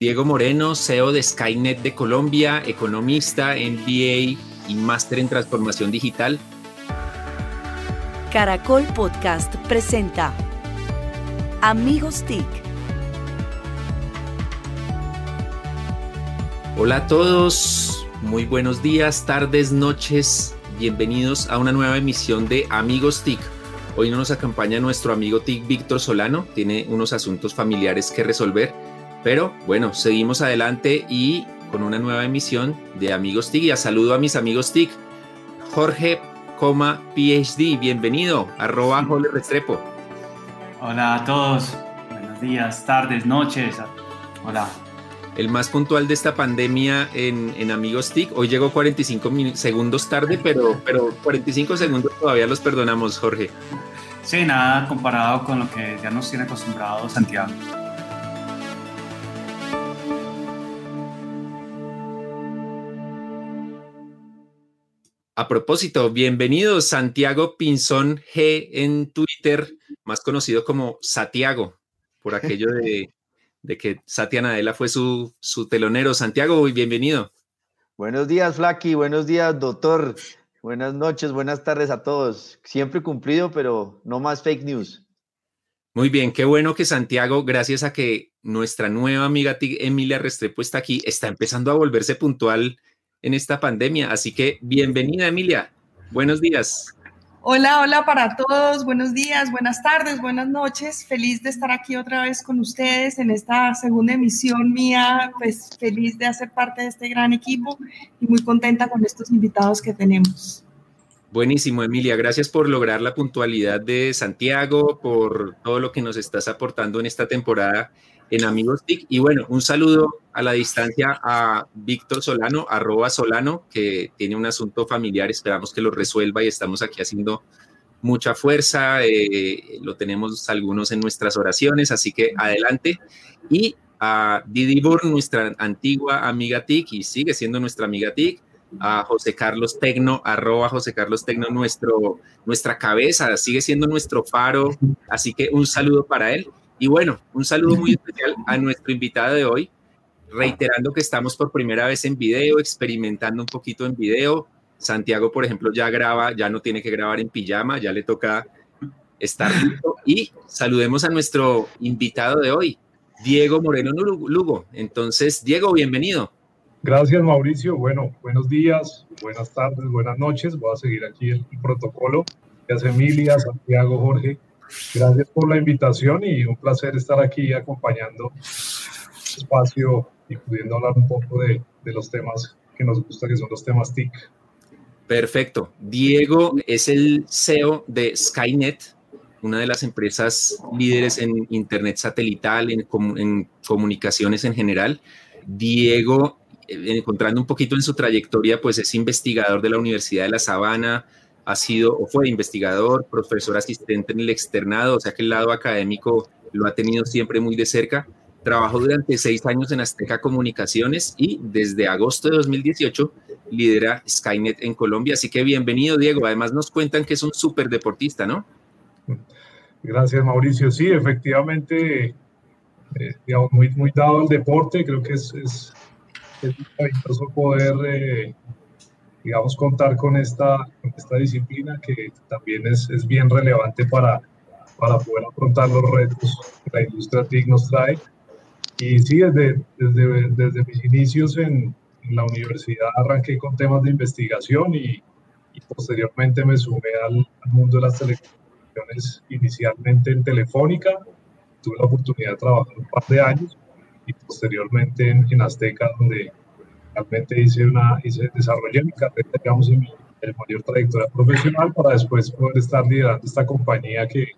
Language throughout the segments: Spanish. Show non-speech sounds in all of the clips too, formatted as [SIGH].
Diego Moreno, CEO de Skynet de Colombia, economista, MBA y máster en transformación digital. Caracol Podcast presenta Amigos TIC. Hola a todos, muy buenos días, tardes, noches. Bienvenidos a una nueva emisión de Amigos TIC. Hoy no nos acompaña nuestro amigo TIC Víctor Solano, tiene unos asuntos familiares que resolver pero bueno, seguimos adelante y con una nueva emisión de Amigos TIC. Y a saludo a mis amigos TIC. Jorge, PhD, bienvenido, arroba Jole Restrepo. Hola a todos, buenos días, tardes, noches. Hola. El más puntual de esta pandemia en, en Amigos TIC. Hoy llegó 45 segundos tarde, pero, pero 45 segundos todavía los perdonamos, Jorge. Sí, nada comparado con lo que ya nos tiene acostumbrado Santiago. A propósito, bienvenido Santiago Pinzón G en Twitter, más conocido como Satiago, por [LAUGHS] aquello de, que Satia Nadella fue su, su telonero. Santiago, bienvenido. Buenos días, Flaky. Buenos días, doctor. Buenas noches, buenas tardes a todos. Siempre cumplido, pero no más fake news. Muy bien, qué bueno que Santiago, gracias a que nuestra nueva amiga Emilia Restrepo está aquí, está empezando a volverse puntual en esta pandemia. Así que bienvenida, Emilia. Buenos días. Hola, hola para todos. Buenos días, buenas tardes, buenas noches. Feliz de estar aquí otra vez con ustedes en esta segunda emisión mía. Pues feliz de hacer parte de este gran equipo y muy contenta con estos invitados que tenemos. Buenísimo, Emilia. Gracias por lograr la puntualidad de Santiago, por todo lo que nos estás aportando en esta temporada en Amigos TIC. Y bueno, un saludo a la distancia a Víctor Solano, arroba Solano, que tiene un asunto familiar, esperamos que lo resuelva y estamos aquí haciendo mucha fuerza, eh, lo tenemos algunos en nuestras oraciones, así que adelante. Y a Didi Burn, nuestra antigua amiga TIC, y sigue siendo nuestra amiga TIC, a José Carlos Tecno, arroba José Carlos Tecno, nuestro, nuestra cabeza, sigue siendo nuestro faro, así que un saludo para él. Y bueno, un saludo muy [LAUGHS] especial a nuestro invitado de hoy, reiterando que estamos por primera vez en video, experimentando un poquito en video. Santiago, por ejemplo, ya graba, ya no tiene que grabar en pijama, ya le toca estar listo. Y saludemos a nuestro invitado de hoy, Diego Moreno Lugo. Entonces, Diego, bienvenido. Gracias, Mauricio. Bueno, buenos días, buenas tardes, buenas noches. Voy a seguir aquí el, protocolo. Gracias, Emilia, Santiago, Jorge. Gracias por la invitación y un placer estar aquí acompañando este espacio y pudiendo hablar un poco de, de los temas que nos gusta, que son los temas TIC. Perfecto. Diego es el CEO de Skynet, una de las empresas líderes en Internet satelital, en, en comunicaciones en general. Diego, eh, encontrando un poquito en su trayectoria, pues es investigador de la Universidad de La Sabana, ha sido o fue investigador, profesor asistente en el externado, o sea que el lado académico lo ha tenido siempre muy de cerca. Trabajó durante seis años en Azteca Comunicaciones y desde agosto de 2018 lidera Skynet en Colombia. Así que bienvenido, Diego. Además nos cuentan que es un súper deportista, ¿no? Gracias, Mauricio. Sí, efectivamente, eh, digamos, muy, dado al deporte. Creo que es, es, es poder eh, digamos, contar con esta, esta disciplina que también es, es, bien relevante para, para poder afrontar los retos que la industria TIC nos trae. Y sí, desde, desde, desde mis inicios en, la universidad arranqué con temas de investigación y, posteriormente me sumé al, mundo de las telecomunicaciones, inicialmente en Telefónica. Tuve la oportunidad de trabajar un par de años y posteriormente en, en Azteca, donde realmente hice una, hice, desarrollé mi carrera, digamos, en mi mayor trayectoria profesional para después poder estar liderando esta compañía que,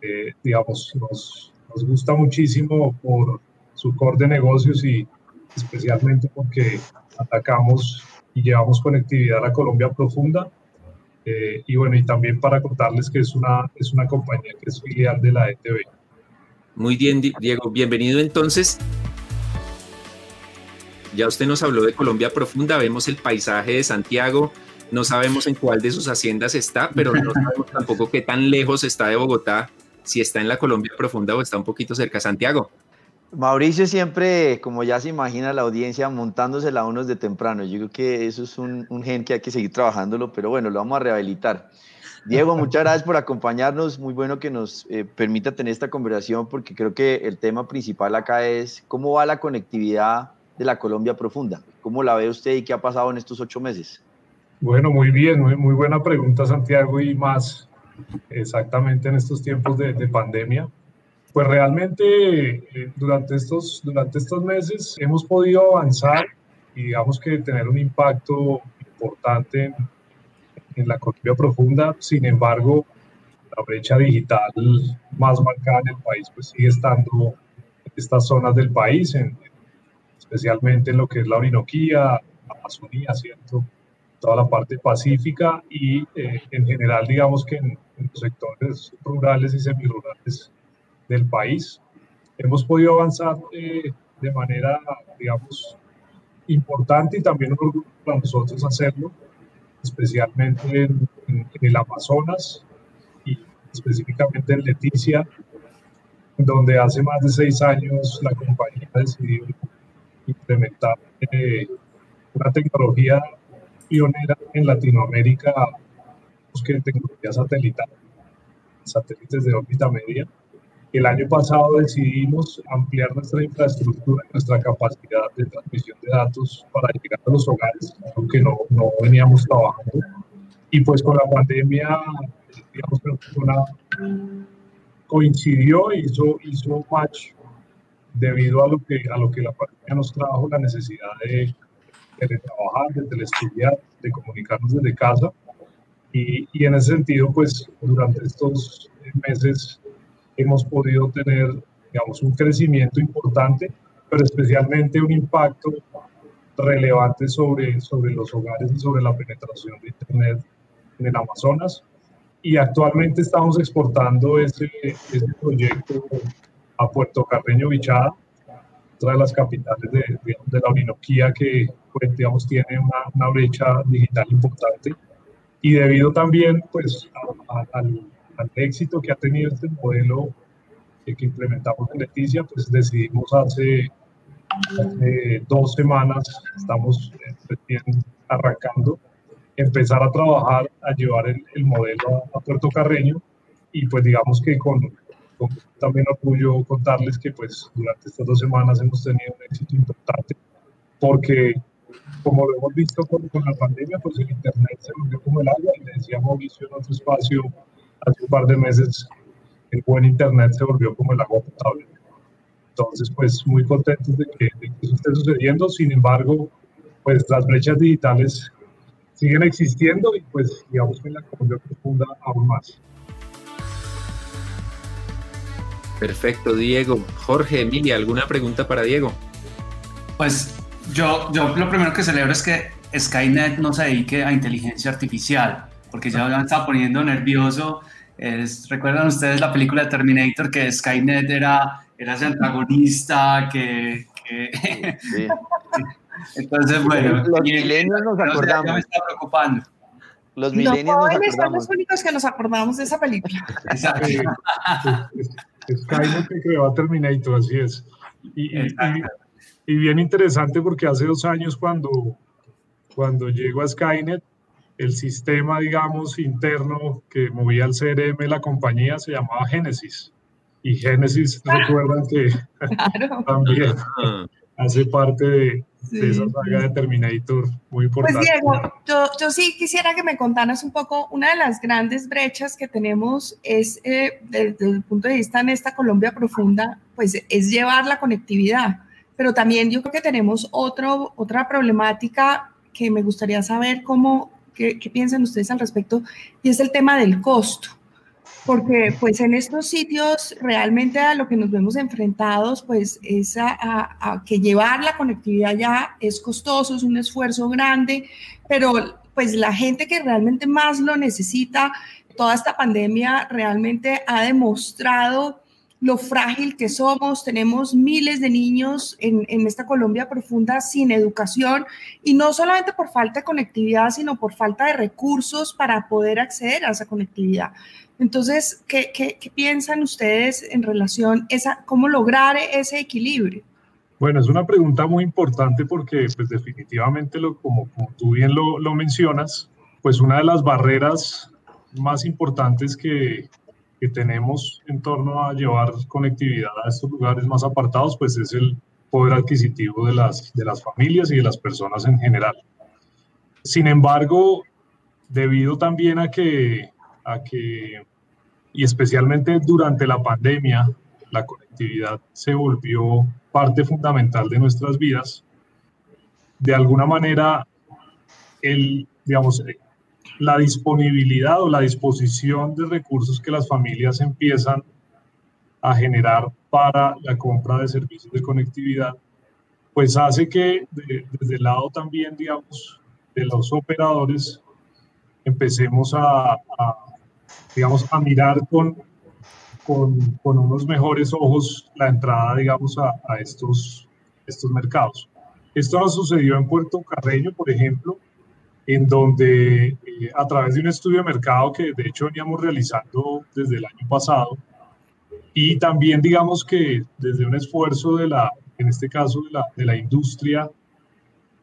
eh, digamos, nos, nos gusta muchísimo por su core de negocios y especialmente porque atacamos y llevamos conectividad a la Colombia profunda. Eh, y bueno, y también para contarles que es una, es una compañía que es filial de la ETV. Muy bien, Diego. Bienvenido entonces. Ya usted nos habló de Colombia profunda, vemos el paisaje de Santiago, no sabemos en cuál de sus haciendas está, pero no [LAUGHS] sabemos tampoco qué tan lejos está de Bogotá, si está en la Colombia profunda o está un poquito cerca. Santiago. Mauricio siempre, como ya se imagina la audiencia, montándosela a unos de temprano. Yo creo que eso es un, un, gen que hay que seguir trabajándolo, pero bueno, lo vamos a rehabilitar. Diego, [LAUGHS] muchas gracias por acompañarnos. Muy bueno que nos eh, permita tener esta conversación porque creo que el tema principal acá es cómo va la conectividad de la Colombia profunda. ¿Cómo la ve usted y qué ha pasado en estos ocho meses? Bueno, muy bien, muy, buena pregunta, Santiago, y más exactamente en estos tiempos de, de pandemia. Pues realmente eh, durante, estos, durante estos meses hemos podido avanzar y digamos que tener un impacto importante en, la economía profunda. Sin embargo, la brecha digital más marcada en el país pues sigue estando en estas zonas del país, en, especialmente en lo que es la Orinoquía, Amazonía, ¿cierto? toda la parte pacífica y eh, en general digamos que en, en los sectores rurales y semirurales del país. Hemos podido avanzar eh, de manera, digamos, importante y también un orgullo para nosotros hacerlo, especialmente en, en, el Amazonas y específicamente en Leticia, donde hace más de seis años la compañía decidió implementar eh, una tecnología pionera en Latinoamérica, que tecnología satelital, satélites de órbita media, el año pasado decidimos ampliar nuestra infraestructura, nuestra capacidad de transmisión de datos para llegar a los hogares, aunque no, no veníamos trabajando. Y pues con la pandemia, digamos una, coincidió hizo, hizo match debido a lo, que, a lo que la pandemia nos trajo, la necesidad de teletrabajar, de telestudiar, de comunicarnos desde casa. Y, y en ese sentido, pues durante estos meses hemos podido tener, digamos, un crecimiento importante, pero especialmente un impacto relevante sobre, sobre los hogares y sobre la penetración de Internet en el Amazonas. Y actualmente estamos exportando ese, ese proyecto a Puerto Carreño Bichada, otra de las capitales de, de, de la Orinoquía que, pues, digamos, tiene una, una, brecha digital importante. Y debido también, pues, a, a, al, al éxito que ha tenido este modelo que implementamos en Leticia, pues decidimos hace, hace dos semanas, estamos recién arrancando, empezar a trabajar, a llevar el, el modelo a, a, Puerto Carreño y pues digamos que con, también orgullo contarles que pues durante estas dos semanas hemos tenido un éxito importante porque como lo hemos visto con, con la pandemia, pues el Internet se volvió como el agua y le decía Mauricio en otro espacio hace un par de meses, el buen Internet se volvió como el agua potable. Entonces, pues muy contentos de que, de que eso esté sucediendo. Sin embargo, pues las brechas digitales siguen existiendo y pues digamos que la Colombia profunda aún más. Perfecto, Diego. Jorge, Emilia, ¿alguna pregunta para Diego? Pues yo, yo lo primero que celebro es que Skynet no se dedique a inteligencia artificial, porque ya me está poniendo nervioso es, ¿Recuerdan ustedes la película de Terminator que Skynet era, era ese antagonista que... que... Sí. [LAUGHS] Entonces, bueno... Los milenios nos acordamos. Ya me está preocupando. Los milenios nos acordamos. son los únicos que nos acordamos de esa película. Exacto. [LAUGHS] Skynet que creó a Terminator, así es. Y, y, y, bien interesante porque hace dos años cuando, cuando llegó a Skynet, el sistema, digamos, interno que movía el CRM de la compañía se llamaba Genesis. Y Genesis, recuerdan que claro. también hace parte de, sí. de, esa saga de Terminator muy pues, importante. Pues Diego, yo, yo, sí quisiera que me contaras un poco, una de las grandes brechas que tenemos es, eh, desde el punto de vista en esta Colombia profunda, pues es llevar la conectividad. Pero también yo creo que tenemos otro, otra problemática que me gustaría saber cómo, ¿Qué, ¿Qué, piensan ustedes al respecto? Y es el tema del costo, porque pues en estos sitios realmente a lo que nos vemos enfrentados pues es a, a, que llevar la conectividad ya es costoso, es un esfuerzo grande, pero pues la gente que realmente más lo necesita, toda esta pandemia realmente ha demostrado lo frágil que somos. Tenemos miles de niños en, en, esta Colombia profunda sin educación y no solamente por falta de conectividad, sino por falta de recursos para poder acceder a esa conectividad. Entonces, ¿qué, qué, piensan ustedes en relación a cómo lograr ese equilibrio? Bueno, es una pregunta muy importante porque pues definitivamente, lo, como, como tú bien lo, lo mencionas, pues una de las barreras más importantes que, que tenemos en torno a llevar conectividad a estos lugares más apartados, pues es el poder adquisitivo de las, de las familias y de las personas en general. Sin embargo, debido también a que, a que, y especialmente durante la pandemia, la conectividad se volvió parte fundamental de nuestras vidas, de alguna manera, el, digamos, la disponibilidad o la disposición de recursos que las familias empiezan a generar para la compra de servicios de conectividad, pues hace que desde el lado también, digamos, de los operadores, empecemos a, digamos, a mirar con, con, unos mejores ojos la entrada, digamos, a, a estos, estos mercados. Esto nos sucedió en Puerto Carreño, por ejemplo, en donde eh, a través de un estudio de mercado que de hecho veníamos realizando desde el año pasado y también digamos que desde un esfuerzo de la, en este caso de la, de la industria,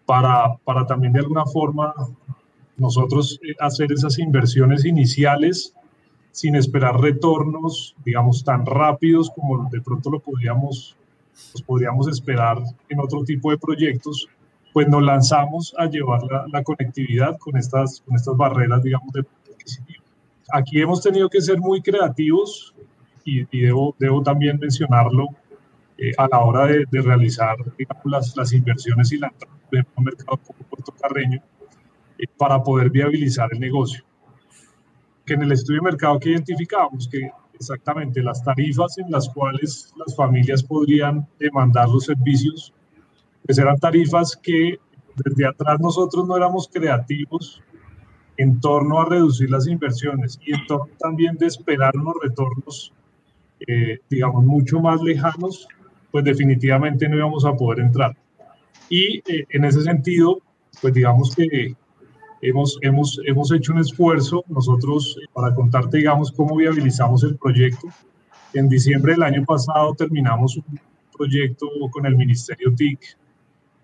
para, para también de alguna forma nosotros eh, hacer esas inversiones iniciales sin esperar retornos, digamos, tan rápidos como de pronto lo podríamos, los podríamos esperar en otro tipo de proyectos, pues nos lanzamos a llevar la, conectividad con estas, con estas barreras, digamos, de Aquí hemos tenido que ser muy creativos y, debo, debo también mencionarlo eh, a la hora de, realizar digamos, las, las, inversiones y la entrada en un mercado como Puerto Carreño eh, para poder viabilizar el negocio. Que en el estudio de mercado que identificamos que exactamente las tarifas en las cuales las familias podrían demandar los servicios pues eran tarifas que desde atrás nosotros no éramos creativos en torno a reducir las inversiones y en torno también de esperar unos retornos, eh, digamos, mucho más lejanos, pues definitivamente no íbamos a poder entrar. Y eh, en ese sentido, pues digamos que hemos, hemos, hemos hecho un esfuerzo nosotros eh, para contarte, digamos, cómo viabilizamos el proyecto. En diciembre del año pasado terminamos un proyecto con el Ministerio TIC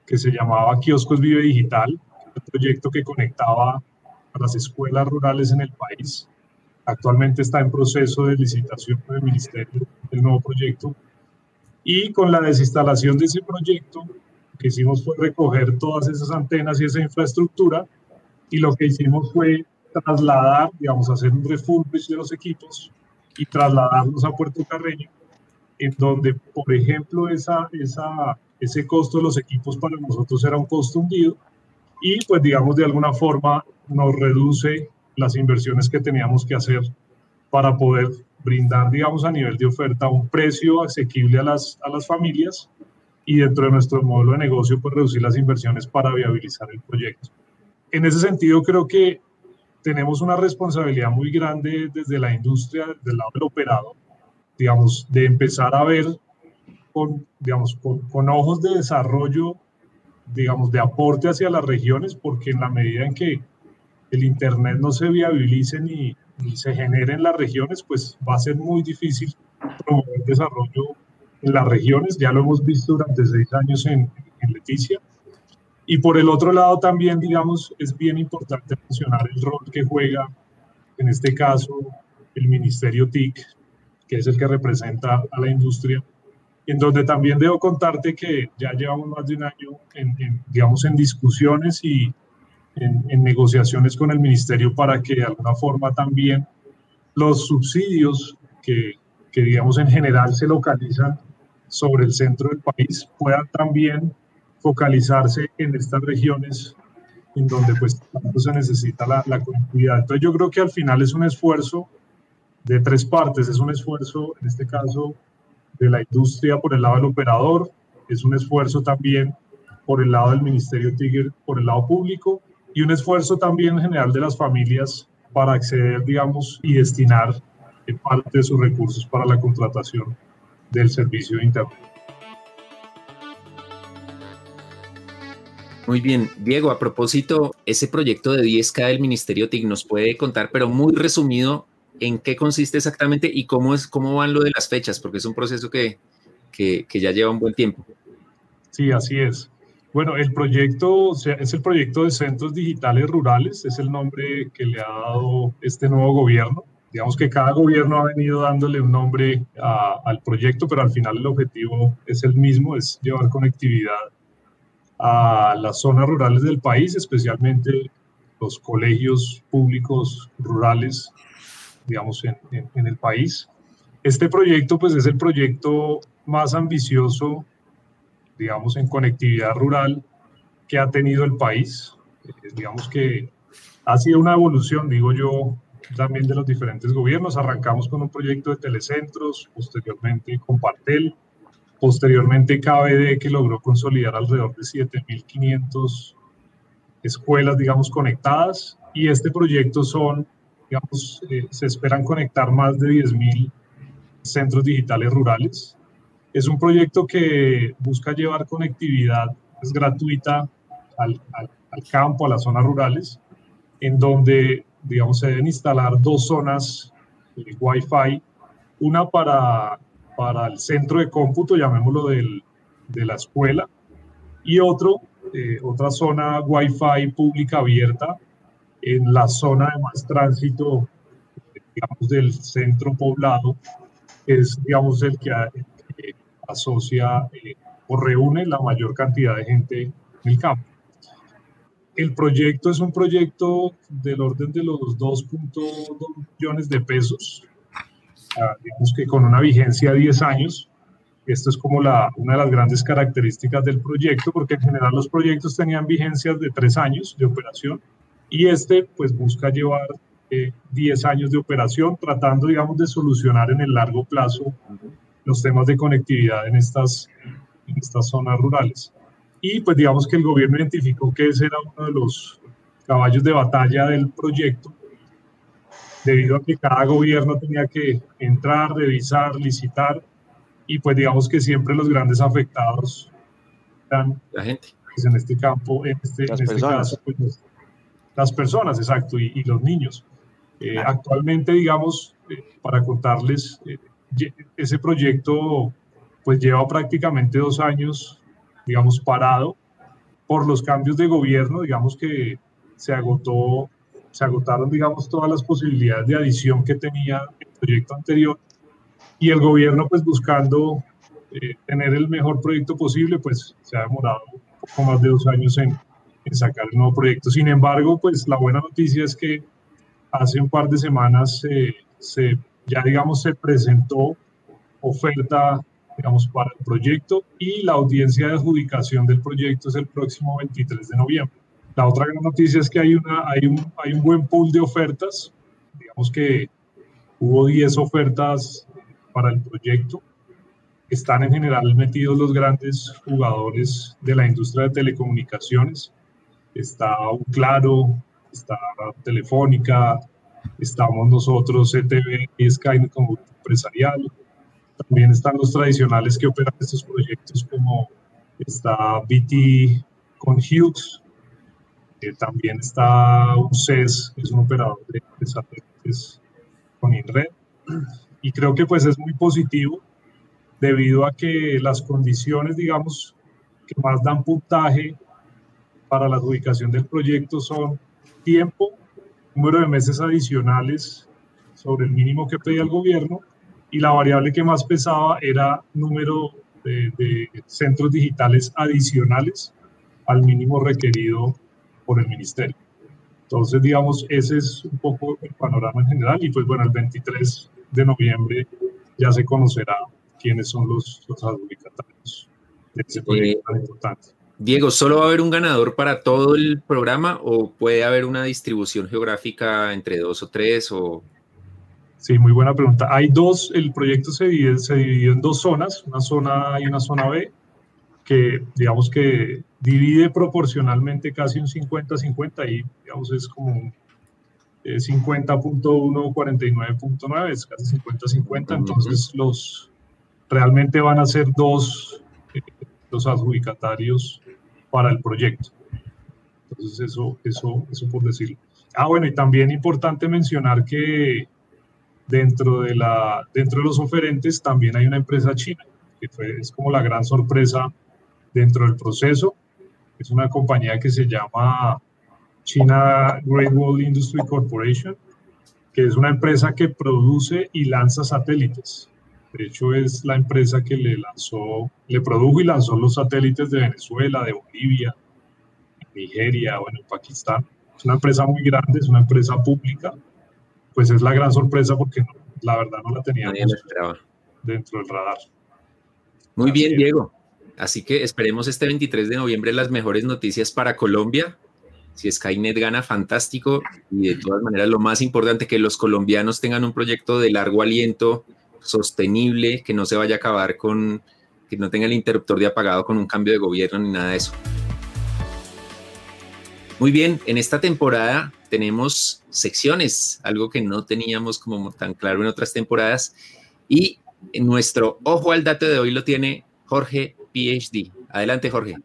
que se llamaba Kioscos Vive Digital, un proyecto que conectaba a las escuelas rurales en el país. Actualmente está en proceso de licitación con el Ministerio del nuevo proyecto. Y con la desinstalación de ese proyecto, lo que hicimos fue recoger todas esas antenas y esa infraestructura y lo que hicimos fue trasladar, digamos, hacer un refurbish de los equipos y trasladarlos a Puerto Carreño, en donde, por ejemplo, esa, esa ese costo de los equipos para nosotros era un costo hundido y pues digamos de alguna forma nos reduce las inversiones que teníamos que hacer para poder brindar digamos a nivel de oferta un precio asequible a las, a las familias y dentro de nuestro modelo de negocio pues reducir las inversiones para viabilizar el proyecto. En ese sentido creo que tenemos una responsabilidad muy grande desde la industria, del lado del operador, digamos, de empezar a ver con, digamos, con, ojos de desarrollo, digamos, de aporte hacia las regiones, porque en la medida en que el Internet no se viabilice ni, ni se genere en las regiones, pues va a ser muy difícil promover desarrollo en las regiones. Ya lo hemos visto durante seis años en, en Leticia. Y por el otro lado también, digamos, es bien importante mencionar el rol que juega, en este caso, el Ministerio TIC, que es el que representa a la industria, en donde también debo contarte que ya llevamos más de un año en, digamos, en discusiones y en, negociaciones con el ministerio para que de alguna forma también los subsidios que, que, digamos, en general se localizan sobre el centro del país puedan también focalizarse en estas regiones en donde pues tanto se necesita la, la conectividad. Entonces yo creo que al final es un esfuerzo de tres partes, es un esfuerzo, en este caso, de la industria por el lado del operador, es un esfuerzo también por el lado del Ministerio Tiger, por el lado público, y un esfuerzo también en general de las familias para acceder, digamos, y destinar parte de sus recursos para la contratación del servicio de Internet. Muy bien, Diego, a propósito, ese proyecto de 10K del Ministerio TIC nos puede contar, pero muy resumido, en qué consiste exactamente y cómo, es, cómo van lo de las fechas, porque es un proceso que, que, que ya lleva un buen tiempo. Sí, así es. Bueno, el proyecto es el proyecto de Centros Digitales Rurales, es el nombre que le ha dado este nuevo gobierno. Digamos que cada gobierno ha venido dándole un nombre al proyecto, pero al final el objetivo es el mismo, es llevar conectividad a las zonas rurales del país, especialmente los colegios públicos rurales, digamos, en, en el país. Este proyecto, pues, es el proyecto más ambicioso digamos, en conectividad rural que ha tenido el país. Eh, digamos que ha sido una evolución, digo yo, también de los diferentes gobiernos. Arrancamos con un proyecto de telecentros, posteriormente con Partel, posteriormente KBD, que logró consolidar alrededor de 7.500 escuelas, digamos, conectadas. Y este proyecto son, digamos, eh, se esperan conectar más de 10.000 centros digitales rurales. Es un proyecto que busca llevar conectividad es gratuita al, al, campo, a las zonas rurales, en donde, digamos, se deben instalar dos zonas de Wi-Fi, una para, para el centro de cómputo, llamémoslo del, de la escuela, y otro, eh, otra zona Wi-Fi pública abierta en la zona de más tránsito, digamos, del centro poblado, es, digamos, el que, asocia eh, o reúne la mayor cantidad de gente en el campo. El proyecto es un proyecto del orden de los 2.2 millones de pesos, ah, digamos que con una vigencia de 10 años. Esto es como la, una de las grandes características del proyecto, porque en general los proyectos tenían vigencias de 3 años de operación y este pues busca llevar 10 eh, años de operación, tratando, digamos, de solucionar en el largo plazo los temas de conectividad en estas, en estas zonas rurales. Y pues digamos que el gobierno identificó que ese era uno de los caballos de batalla del proyecto, debido a que cada gobierno tenía que entrar, revisar, licitar, y pues digamos que siempre los grandes afectados eran la gente. Pues, en este campo, en este, en este caso, pues, las personas, exacto, y, los niños. Eh, actualmente, digamos, eh, para contarles, eh, ese proyecto pues lleva prácticamente dos años, digamos, parado por los cambios de gobierno, digamos que se agotó, se agotaron, digamos, todas las posibilidades de adición que tenía el proyecto anterior y el gobierno pues buscando eh, tener el mejor proyecto posible, pues se ha demorado un poco más de dos años en, en sacar el nuevo proyecto. Sin embargo, pues la buena noticia es que hace un par de semanas eh, se ya digamos se presentó oferta digamos para el proyecto y la audiencia de adjudicación del proyecto es el próximo 23 de noviembre. La otra gran noticia es que hay, una, hay, un, hay un buen pool de ofertas, digamos que hubo 10 ofertas para el proyecto. Están en general metidos los grandes jugadores de la industria de telecomunicaciones. Está Claro, está Telefónica, estamos nosotros, CTV y Sky como empresarial. También están los tradicionales que operan estos proyectos como está BT con Hughes, eh, también está UCES, que es un operador de satélites con INRED. Y creo que pues es muy positivo debido a que las condiciones, digamos, que más dan puntaje para la adjudicación del proyecto son tiempo número de meses adicionales sobre el mínimo que pedía el gobierno y la variable que más pesaba era número de, centros digitales adicionales al mínimo requerido por el ministerio. Entonces, digamos, ese es un poco el panorama en general y pues bueno, el 23 de noviembre ya se conocerá quiénes son los, los adjudicatarios de ese proyecto tan importante. Diego, ¿solo va a haber un ganador para todo el programa o puede haber una distribución geográfica entre dos o tres? O... Sí, muy buena pregunta. Hay dos, el proyecto se divide, se en dos zonas, una zona A y una zona B, que digamos que divide proporcionalmente casi un 50-50 y digamos es como un 50.1, 49.9, es casi 50-50, entonces los, realmente van a ser dos eh, los adjudicatarios para el proyecto. Entonces, eso, eso, eso por decirlo. Ah, bueno, y también importante mencionar que dentro de, la, dentro de los oferentes también hay una empresa china, que fue, es como la gran sorpresa dentro del proceso. Es una compañía que se llama China Great Wall Industry Corporation, que es una empresa que produce y lanza satélites. De hecho, es la empresa que le lanzó, le produjo y lanzó los satélites de Venezuela, de Bolivia, Nigeria, bueno, Pakistán. Es una empresa muy grande, es una empresa pública. Pues es la gran sorpresa porque la verdad no la teníamos dentro del radar. Muy bien, Diego. Así que esperemos este 23 de noviembre las mejores noticias para Colombia. Si Skynet gana, fantástico. Y de todas maneras, lo más importante, que los colombianos tengan un proyecto de largo aliento, sostenible, que no se vaya a acabar con, que no tenga el interruptor de apagado con un cambio de gobierno ni nada de eso. Muy bien, en esta temporada tenemos secciones, algo que no teníamos como tan claro en otras temporadas. Y nuestro ojo al dato de hoy lo tiene Jorge PhD. Adelante, Jorge.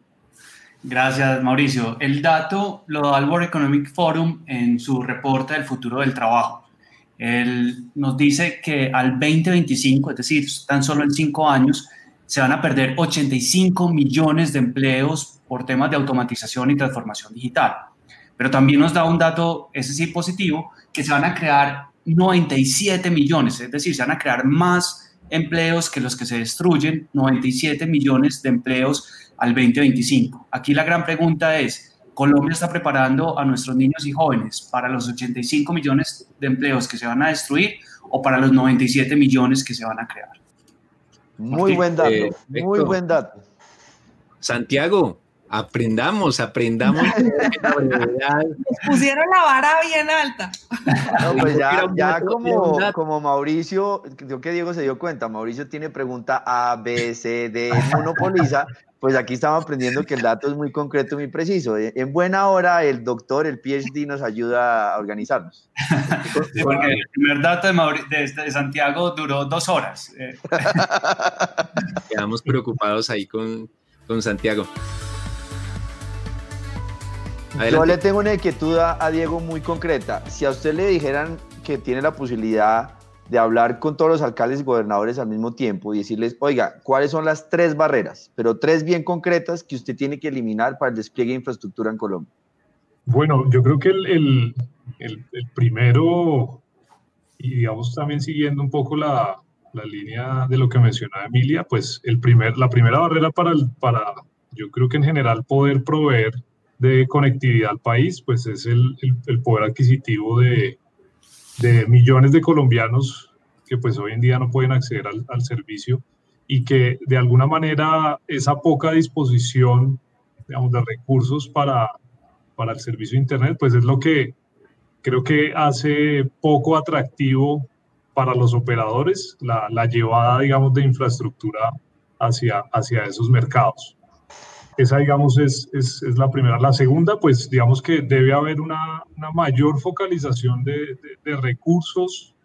Gracias, Mauricio. El dato lo da el World Economic Forum en su reporte del futuro del trabajo. Él nos dice que al 2025, es decir, tan solo en cinco años, se van a perder 85 millones de empleos por temas de automatización y transformación digital. Pero también nos da un dato, ese sí positivo, que se van a crear 97 millones, es decir, se van a crear más empleos que los que se destruyen, 97 millones de empleos al 2025. Aquí la gran pregunta es, ¿Colombia está preparando a nuestros niños y jóvenes para los 85 millones de empleos que se van a destruir o para los 97 millones que se van a crear? Muy buen dato, muy buen dato. Santiago, aprendamos, aprendamos. [LAUGHS] pusieron la vara bien alta. No, pues ya, ya como, como Mauricio, creo que Diego se dio cuenta, Mauricio tiene pregunta A, B, C, D, monopoliza, pues aquí estamos aprendiendo que el dato es muy concreto, muy preciso. En buena hora el doctor, el PhD nos ayuda a organizarnos. porque el primer dato de, de, Santiago duró dos horas. Eh. [LAUGHS] Quedamos preocupados ahí con, con Santiago. Yo le tengo una inquietud a, Diego muy concreta. Si a usted le dijeran que tiene la posibilidad de hablar con todos los alcaldes y gobernadores al mismo tiempo y decirles, oiga, ¿cuáles son las tres barreras, pero tres bien concretas que usted tiene que eliminar para el despliegue de infraestructura en Colombia? Bueno, yo creo que el, el, el, primero, y digamos también siguiendo un poco la, la, línea de lo que mencionaba Emilia, pues el primer, la primera barrera para, el, para, yo creo que en general poder proveer de conectividad al país, pues es el, el, poder adquisitivo de, de, millones de colombianos que pues hoy en día no pueden acceder al, servicio y que de alguna manera esa poca disposición, digamos, de recursos para, para el servicio de Internet, pues es lo que creo que hace poco atractivo para los operadores la, la llevada, digamos, de infraestructura hacia, hacia esos mercados. Esa, digamos, es, es, es, la primera. La segunda, pues, digamos que debe haber una, una mayor focalización de, de, recursos,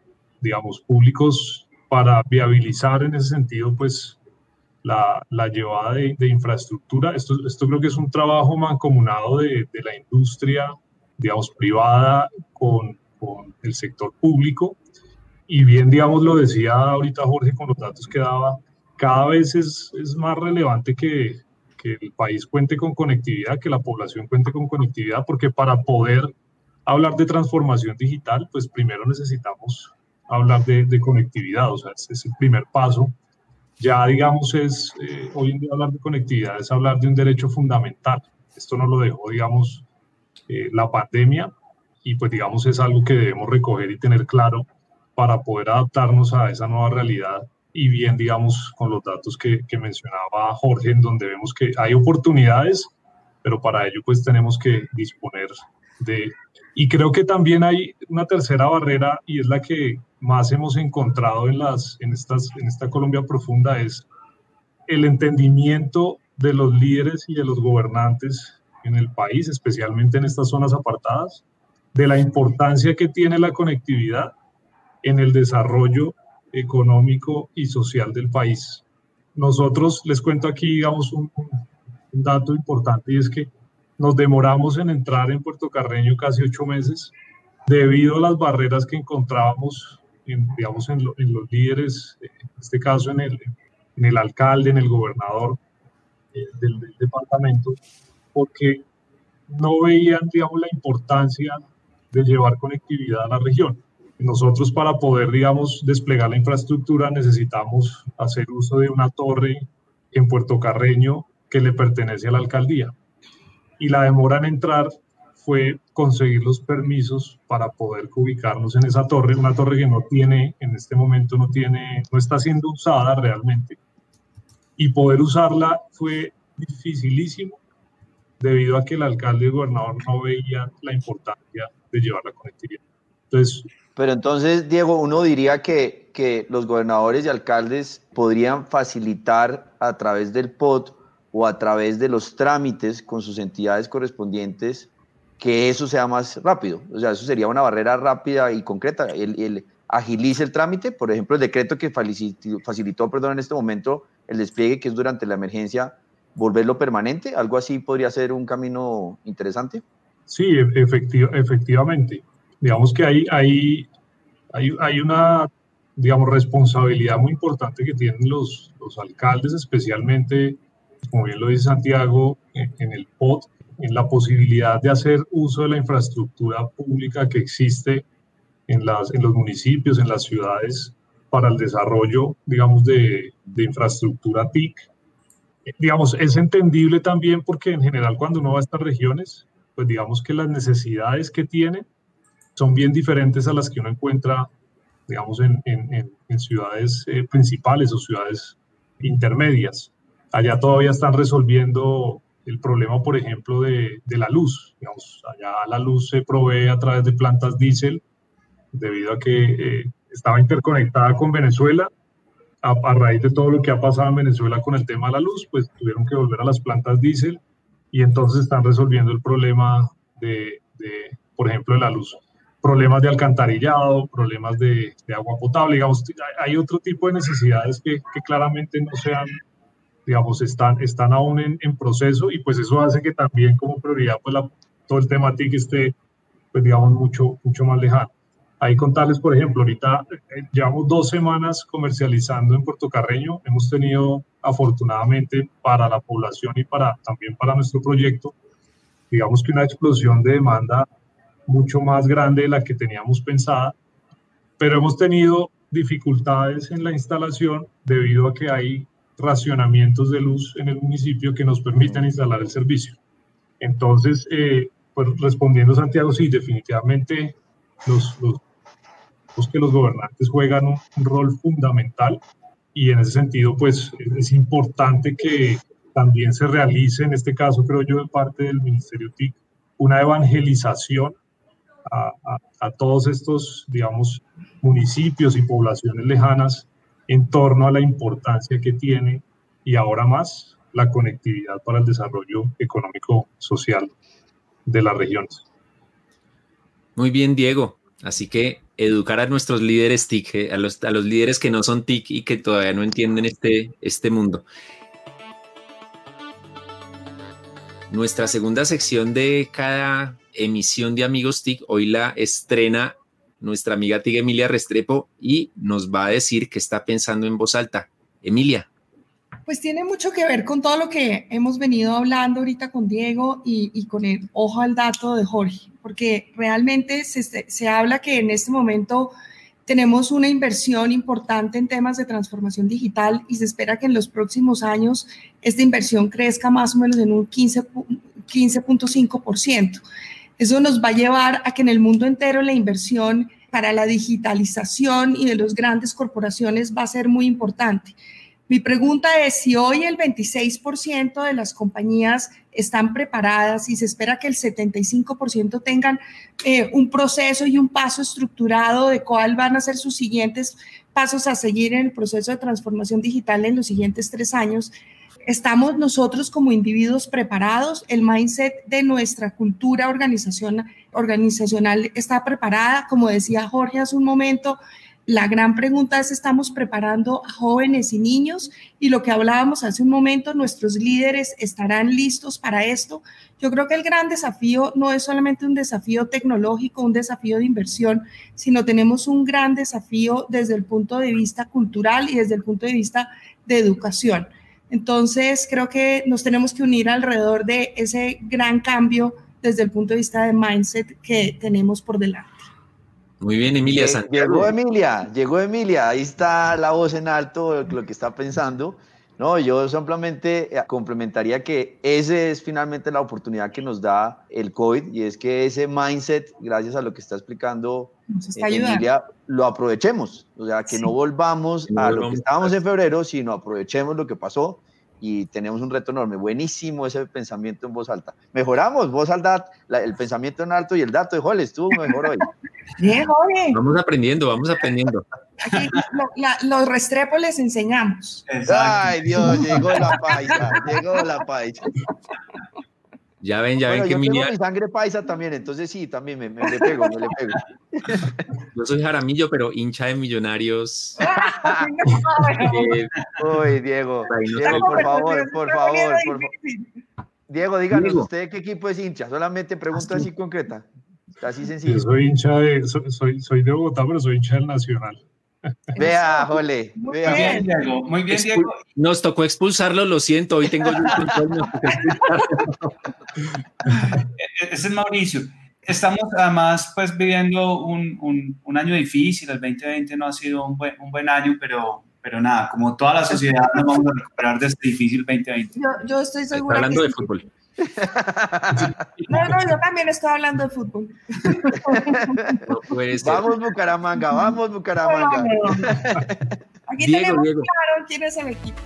digamos, públicos para viabilizar en ese sentido, pues, la, la llevada de, de, infraestructura. Esto, esto creo que es un trabajo mancomunado de, de la industria, digamos, privada con, con el sector público. Y bien, digamos, lo decía ahorita Jorge con los datos que daba, cada vez es, es más relevante que, que el país cuente con conectividad, que la población cuente con conectividad, porque para poder hablar de transformación digital, pues primero necesitamos hablar de, de conectividad, o sea, ese es el primer paso. Ya, digamos, es, eh, hoy en día hablar de conectividad es hablar de un derecho fundamental. Esto no lo dejó, digamos, eh, la pandemia y pues, digamos, es algo que debemos recoger y tener claro para poder adaptarnos a esa nueva realidad y bien, digamos, con los datos que, mencionaba Jorge, en donde vemos que hay oportunidades, pero para ello pues tenemos que disponer de... Y creo que también hay una tercera barrera y es la que más hemos encontrado en, las, en, estas, en esta Colombia profunda, es el entendimiento de los líderes y de los gobernantes en el país, especialmente en estas zonas apartadas, de la importancia que tiene la conectividad en el desarrollo económico y social del país. nosotros les cuento aquí, digamos, un, un dato importante y es que nos demoramos en entrar en Puerto Carreño casi ocho meses debido a las barreras que encontrábamos, en, digamos, en, en, los líderes, en este caso en el, en el alcalde, en el gobernador eh, del, del, departamento, porque no veían, digamos, la importancia de llevar conectividad a la región. Nosotros para poder, digamos, desplegar la infraestructura necesitamos hacer uso de una torre en Puerto Carreño que le pertenece a la alcaldía y la demora en entrar fue conseguir los permisos para poder ubicarnos en esa torre, una torre que no tiene, en este momento no tiene, no está siendo usada realmente. Y poder usarla fue dificilísimo debido a que el alcalde y el gobernador no veían la importancia de llevar la conectividad. Entonces, Pero entonces, Diego, uno diría que, que los gobernadores y alcaldes podrían facilitar a través del POT o a través de los trámites con sus entidades correspondientes que eso sea más rápido. O sea, eso sería una barrera rápida y concreta. El, agilice el trámite, por ejemplo, el decreto que facilitó, perdón, en este momento el despliegue, que es durante la emergencia, volverlo permanente, algo así podría ser un camino interesante. Sí, efectiv efectivamente. Digamos que hay, hay, hay, hay una digamos, responsabilidad muy importante que tienen los, los alcaldes, especialmente como bien lo dice Santiago, en, el POT, en la posibilidad de hacer uso de la infraestructura pública que existe en, las, en los municipios, en las ciudades, para el desarrollo, digamos, de, de infraestructura TIC. Digamos, es entendible también porque en general cuando uno va a estas regiones, pues digamos que las necesidades que tiene son bien diferentes a las que uno encuentra, digamos, en, en, en ciudades eh, principales o ciudades intermedias. Allá todavía están resolviendo el problema, por ejemplo, de, de, la luz. Digamos, allá la luz se provee a través de plantas diésel debido a que eh, estaba interconectada con Venezuela. A, a, raíz de todo lo que ha pasado en Venezuela con el tema de la luz, pues tuvieron que volver a las plantas diésel y entonces están resolviendo el problema de, de por ejemplo, de la luz. Problemas de alcantarillado, problemas de, de agua potable, digamos, hay otro tipo de necesidades que, que claramente no se han digamos, están, están aún en, en, proceso y pues eso hace que también como prioridad pues la, todo el tema TIC esté, pues digamos, mucho, mucho más lejano. Ahí contarles, por ejemplo, ahorita eh, llevamos dos semanas comercializando en Puerto Carreño. Hemos tenido, afortunadamente, para la población y para, también para nuestro proyecto, digamos que una explosión de demanda mucho más grande de la que teníamos pensada, pero hemos tenido dificultades en la instalación debido a que hay racionamientos de luz en el municipio que nos permitan instalar el servicio. Entonces, eh, pues respondiendo Santiago, sí, definitivamente los, los, los que los gobernantes juegan un, un, rol fundamental y en ese sentido, pues es importante que también se realice, en este caso creo yo, de parte del Ministerio TIC, una evangelización a, todos estos, digamos, municipios y poblaciones lejanas en torno a la importancia que tiene y ahora más la conectividad para el desarrollo económico social de las regiones. Muy bien, Diego. Así que educar a nuestros líderes TIC, eh, a los, a los líderes que no son TIC y que todavía no entienden este, este mundo. Nuestra segunda sección de cada emisión de Amigos TIC hoy la estrena nuestra amiga Tiga Emilia Restrepo y nos va a decir qué está pensando en voz alta. Emilia. Pues tiene mucho que ver con todo lo que hemos venido hablando ahorita con Diego y, y con el ojo al dato de Jorge, porque realmente se, se habla que en este momento tenemos una inversión importante en temas de transformación digital y se espera que en los próximos años esta inversión crezca más o menos en un 15.5%. 15 eso nos va a llevar a que en el mundo entero la inversión para la digitalización y de las grandes corporaciones va a ser muy importante. Mi pregunta es si hoy el 26% de las compañías están preparadas y se espera que el 75% tengan eh, un proceso y un paso estructurado de cuál van a ser sus siguientes pasos a seguir en el proceso de transformación digital en los siguientes tres años, estamos nosotros como individuos preparados, el mindset de nuestra cultura organización, organizacional está preparada, como decía Jorge hace un momento, La gran pregunta es, ¿estamos preparando a jóvenes y niños? Y lo que hablábamos hace un momento, ¿nuestros líderes estarán listos para esto? Yo creo que el gran desafío no es solamente un desafío tecnológico, un desafío de inversión, sino tenemos un gran desafío desde el punto de vista cultural y desde el punto de vista de educación. Entonces, creo que nos tenemos que unir alrededor de ese gran cambio desde el punto de vista de mindset que tenemos por delante. Muy bien, Emilia Llegó Emilia, llegó Emilia, ahí está la voz en alto, lo que está pensando. No, yo simplemente eh, complementaría que ese es finalmente la oportunidad que nos da el COVID y es que ese mindset, gracias a lo que está explicando Emilia, lo aprovechemos. O sea, que no volvamos a lo que estábamos en febrero, sino aprovechemos lo que pasó y tenemos un reto enorme. Buenísimo ese pensamiento en voz alta. Mejoramos, voz alta, el pensamiento en alto y el dato de Jole estuvo mejor hoy. [LAUGHS] Bien. Vamos aprendiendo, vamos aprendiendo. Aquí los restrepos les enseñamos. Ay, Dios, llegó la paisa, llegó la paisa. Ya ven, ya ven que yo mi sangre paisa también, entonces sí, también me, le pego, me le pego. Yo soy Jaramillo, pero hincha de millonarios. [LAUGHS] Uy, Diego, Diego, por favor, por favor, Diego, díganos usted qué equipo es hincha, solamente pregunta así concreta, así sencillo. Yo soy hincha de, soy, soy de Bogotá, pero soy hincha del Nacional. Vea, jole. Muy bien, Diego. Muy bien, Diego. Nos tocó expulsarlo, lo siento. Hoy tengo [LAUGHS] Ese es Mauricio. Estamos además pues viviendo un, un, un, año difícil. El 2020 no ha sido un buen, un buen año, pero, pero nada, como toda la sociedad nos vamos a recuperar de este difícil 2020. Yo, yo estoy segura. hablando de fútbol. [LAUGHS] No, no, yo también estoy hablando de fútbol. vamos Bucaramanga, vamos Bucaramanga. Aquí tenemos claro quién es el equipo.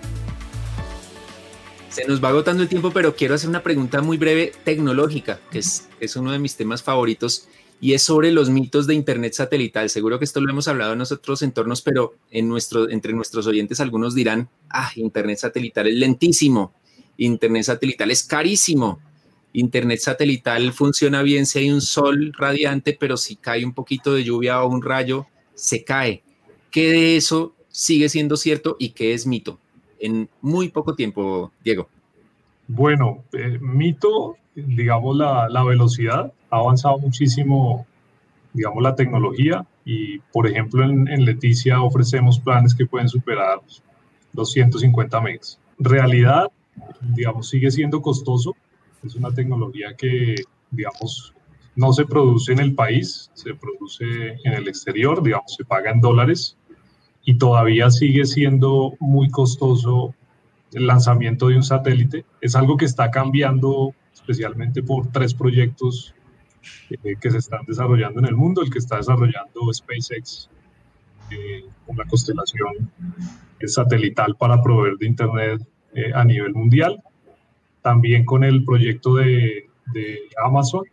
Se nos va agotando el tiempo, pero quiero hacer una pregunta muy breve tecnológica, que es, es uno de mis temas favoritos, y es sobre los mitos de Internet satelital. Seguro que esto lo hemos hablado en otros entornos, pero en nuestro, entre nuestros oyentes algunos dirán, ah, Internet satelital es lentísimo, Internet satelital es carísimo. Internet satelital funciona bien si hay un sol radiante, pero si cae un poquito de lluvia o un rayo, se cae. ¿Qué de eso sigue siendo cierto y qué es mito? En muy poco tiempo, Diego. Bueno, eh, mito, digamos, la, la, velocidad. Ha avanzado muchísimo, digamos, la tecnología. Y, por ejemplo, en, Leticia ofrecemos planes que pueden superar los 150 megas. Realidad, digamos, sigue siendo costoso. Es una tecnología que, digamos, no se produce en el país, se produce en el exterior, digamos, se paga en dólares y todavía sigue siendo muy costoso el lanzamiento de un satélite. Es algo que está cambiando especialmente por tres proyectos eh, que se están desarrollando en el mundo. El que está desarrollando SpaceX eh, con la constelación satelital para proveer de Internet eh, a nivel mundial. También con el proyecto de, de Amazon,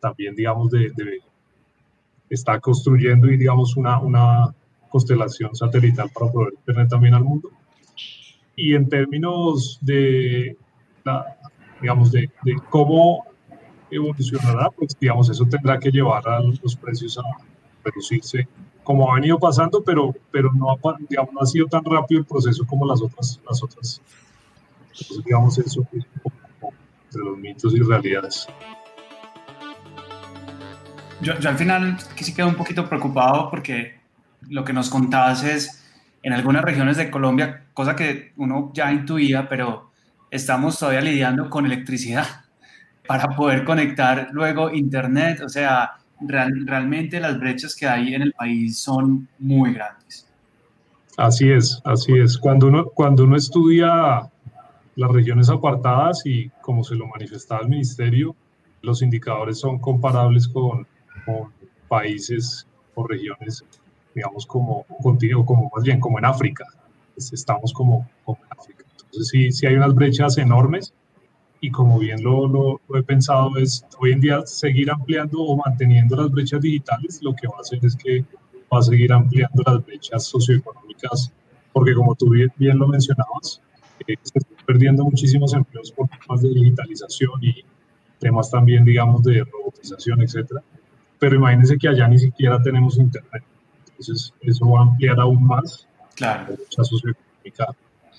también, digamos, de, está construyendo y, digamos, una, una constelación satelital para proveer Internet también al mundo. Y en términos de, digamos, de, de, cómo evolucionará, pues, digamos, eso tendrá que llevar a los precios a reducirse como ha venido pasando, pero, pero no, digamos, no ha sido tan rápido el proceso como las otras, las otras entonces, digamos, eso es entre los mitos y realidades. Yo, yo al final sí quedo un poquito preocupado porque lo que nos contabas es en algunas regiones de Colombia, cosa que uno ya intuía, pero estamos todavía lidiando con electricidad [LAUGHS] para poder conectar luego internet. O sea, realmente las brechas que hay en el país son muy grandes. Así es, así es. Cuando uno, cuando uno estudia las regiones apartadas y como se lo manifestaba el ministerio, los indicadores son comparables con, países o regiones, digamos, como contigo, como más bien como en África. Estamos como, como, en África. Entonces sí, sí hay unas brechas enormes y como bien lo, lo, he pensado es hoy en día seguir ampliando o manteniendo las brechas digitales, lo que va a hacer es que va a seguir ampliando las brechas socioeconómicas, porque como tú bien, bien lo mencionabas, eh, se están perdiendo muchísimos empleos por temas de digitalización y temas también, digamos, de robotización, etcétera. Pero imagínense que allá ni siquiera tenemos internet. Entonces, eso va a ampliar aún más claro. la lucha socioeconómica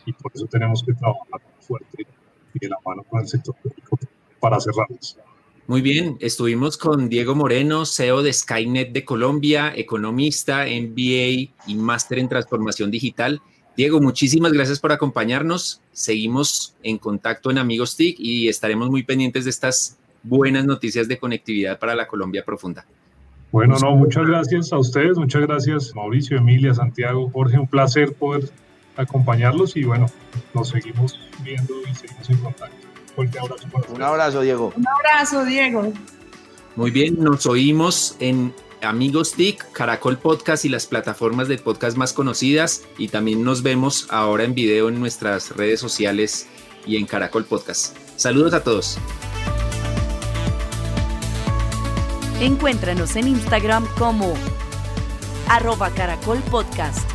y por eso tenemos que trabajar fuerte y de la mano con el sector público para cerrarlas. Muy bien, estuvimos con Diego Moreno, CEO de Skynet de Colombia, economista, MBA y máster en transformación digital. Diego, muchísimas gracias por acompañarnos. Seguimos en contacto en Amigos TIC y estaremos muy pendientes de estas buenas noticias de conectividad para la Colombia profunda. Bueno, no, muchas gracias a ustedes, muchas gracias Mauricio, Emilia, Santiago, Jorge, un placer poder acompañarlos y bueno, nos seguimos viendo y seguimos en contacto. Fuerte abrazo para Un abrazo, Diego. Un abrazo, Diego. Muy bien, nos oímos en Amigos TIC, Caracol Podcast y las plataformas de podcast más conocidas y también nos vemos ahora en video en nuestras redes sociales y en Caracol Podcast. Saludos a todos. Encuéntranos en Instagram como arroba caracol podcast.